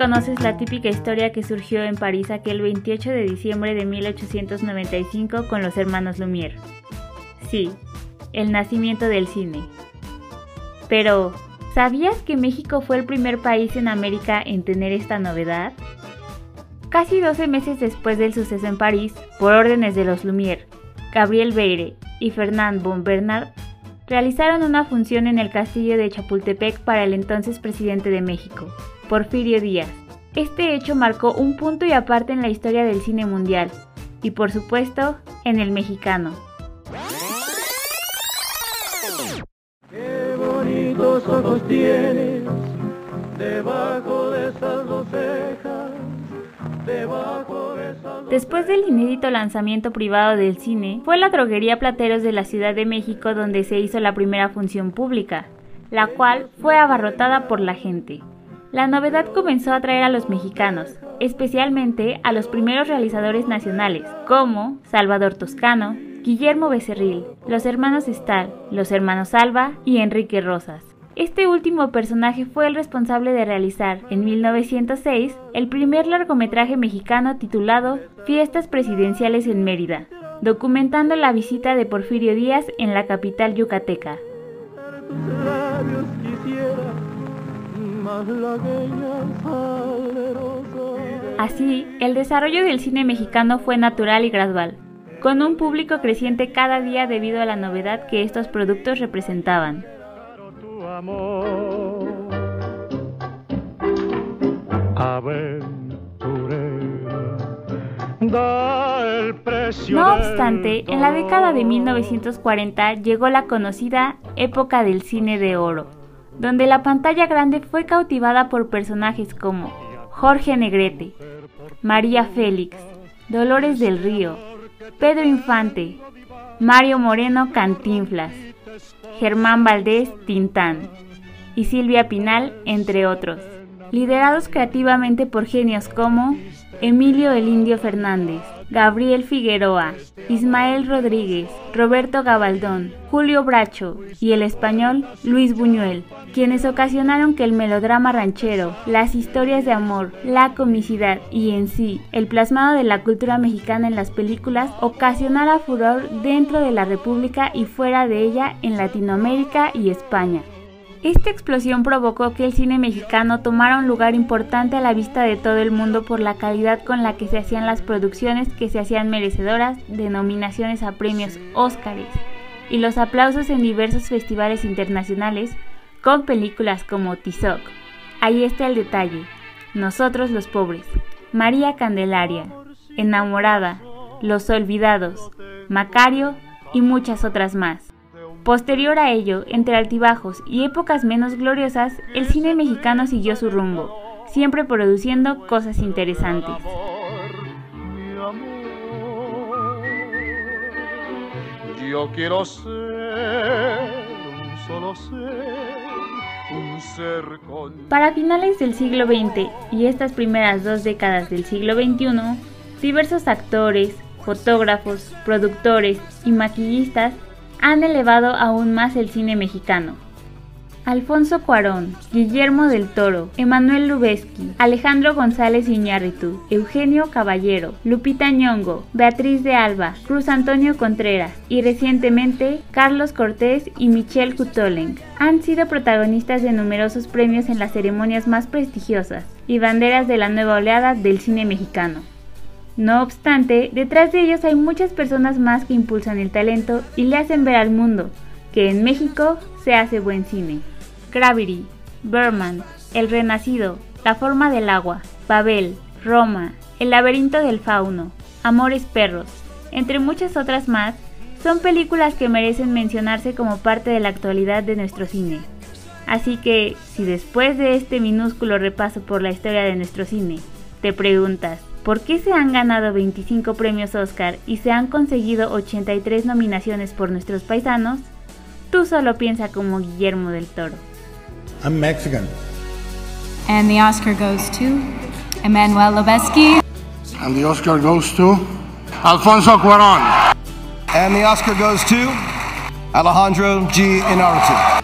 Conoces la típica historia que surgió en París aquel 28 de diciembre de 1895 con los hermanos Lumière. Sí, el nacimiento del cine. Pero, ¿sabías que México fue el primer país en América en tener esta novedad? Casi 12 meses después del suceso en París, por órdenes de los Lumière, Gabriel Beire y Fernand von Bernard realizaron una función en el castillo de Chapultepec para el entonces presidente de México, Porfirio Díaz. Este hecho marcó un punto y aparte en la historia del cine mundial, y por supuesto, en el mexicano. Qué bonitos ojos tienes debajo de esas dos cejas, debajo de esas dos Después del inédito lanzamiento privado del cine, fue la droguería Plateros de la Ciudad de México donde se hizo la primera función pública, la cual fue abarrotada por la gente. La novedad comenzó a atraer a los mexicanos, especialmente a los primeros realizadores nacionales, como Salvador Toscano, Guillermo Becerril, los hermanos Stahl, los hermanos Alba y Enrique Rosas. Este último personaje fue el responsable de realizar, en 1906, el primer largometraje mexicano titulado Fiestas Presidenciales en Mérida, documentando la visita de Porfirio Díaz en la capital yucateca. Así, el desarrollo del cine mexicano fue natural y gradual, con un público creciente cada día debido a la novedad que estos productos representaban. No obstante, en la década de todo. 1940 llegó la conocida época del cine de oro, donde la pantalla grande fue cautivada por personajes como Jorge Negrete, María Félix, Dolores del Río, Pedro Infante, Mario Moreno Cantinflas, Germán Valdés Tintán y Silvia Pinal, entre otros, liderados creativamente por genios como Emilio el Indio Fernández, Gabriel Figueroa, Ismael Rodríguez, Roberto Gabaldón, Julio Bracho y el español Luis Buñuel, quienes ocasionaron que el melodrama ranchero, las historias de amor, la comicidad y en sí el plasmado de la cultura mexicana en las películas ocasionara furor dentro de la República y fuera de ella en Latinoamérica y España. Esta explosión provocó que el cine mexicano tomara un lugar importante a la vista de todo el mundo por la calidad con la que se hacían las producciones que se hacían merecedoras de nominaciones a premios Óscares y los aplausos en diversos festivales internacionales con películas como Tizoc. Ahí está el detalle. Nosotros los pobres. María Candelaria. Enamorada. Los Olvidados. Macario y muchas otras más. Posterior a ello, entre altibajos y épocas menos gloriosas, el cine mexicano siguió su rumbo, siempre produciendo cosas interesantes. Yo quiero ser un solo ser, un ser con Para finales del siglo XX y estas primeras dos décadas del siglo XXI, diversos actores, fotógrafos, productores y maquillistas han elevado aún más el cine mexicano. Alfonso Cuarón, Guillermo del Toro, Emanuel Lubezki, Alejandro González Iñárritu, Eugenio Caballero, Lupita Ñongo, Beatriz de Alba, Cruz Antonio Contreras y recientemente Carlos Cortés y Michelle Kutolenk han sido protagonistas de numerosos premios en las ceremonias más prestigiosas y banderas de la nueva oleada del cine mexicano. No obstante, detrás de ellos hay muchas personas más que impulsan el talento y le hacen ver al mundo que en México se hace buen cine. Gravity, Berman, El Renacido, La Forma del Agua, Babel, Roma, El Laberinto del Fauno, Amores Perros, entre muchas otras más, son películas que merecen mencionarse como parte de la actualidad de nuestro cine. Así que, si después de este minúsculo repaso por la historia de nuestro cine, te preguntas, ¿por qué se han ganado 25 premios Oscar y se han conseguido 83 nominaciones por nuestros paisanos? Tú solo piensa como Guillermo del Toro. I'm Mexican. And the Oscar goes to Emmanuel Lubezki. And the Oscar goes to Alfonso Cuaron. And the Oscar goes to Alejandro G. Inarritu.